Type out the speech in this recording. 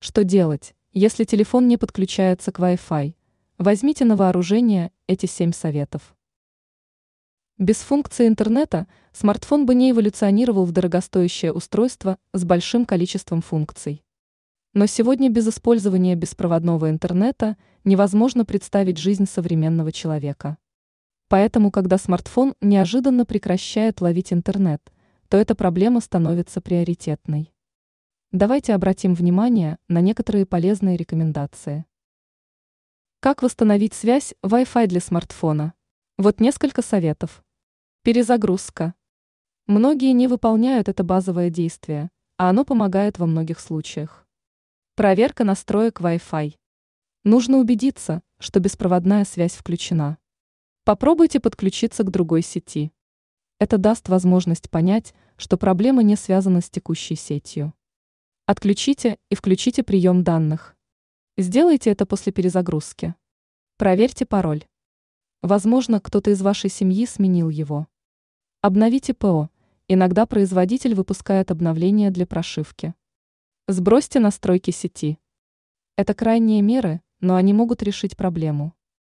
Что делать, если телефон не подключается к Wi-Fi? Возьмите на вооружение эти семь советов. Без функции интернета смартфон бы не эволюционировал в дорогостоящее устройство с большим количеством функций. Но сегодня без использования беспроводного интернета невозможно представить жизнь современного человека. Поэтому, когда смартфон неожиданно прекращает ловить интернет, то эта проблема становится приоритетной. Давайте обратим внимание на некоторые полезные рекомендации. Как восстановить связь Wi-Fi для смартфона? Вот несколько советов. Перезагрузка. Многие не выполняют это базовое действие, а оно помогает во многих случаях. Проверка настроек Wi-Fi. Нужно убедиться, что беспроводная связь включена. Попробуйте подключиться к другой сети. Это даст возможность понять, что проблема не связана с текущей сетью. Отключите и включите прием данных. Сделайте это после перезагрузки. Проверьте пароль. Возможно, кто-то из вашей семьи сменил его. Обновите ПО. Иногда производитель выпускает обновления для прошивки. Сбросьте настройки сети. Это крайние меры, но они могут решить проблему.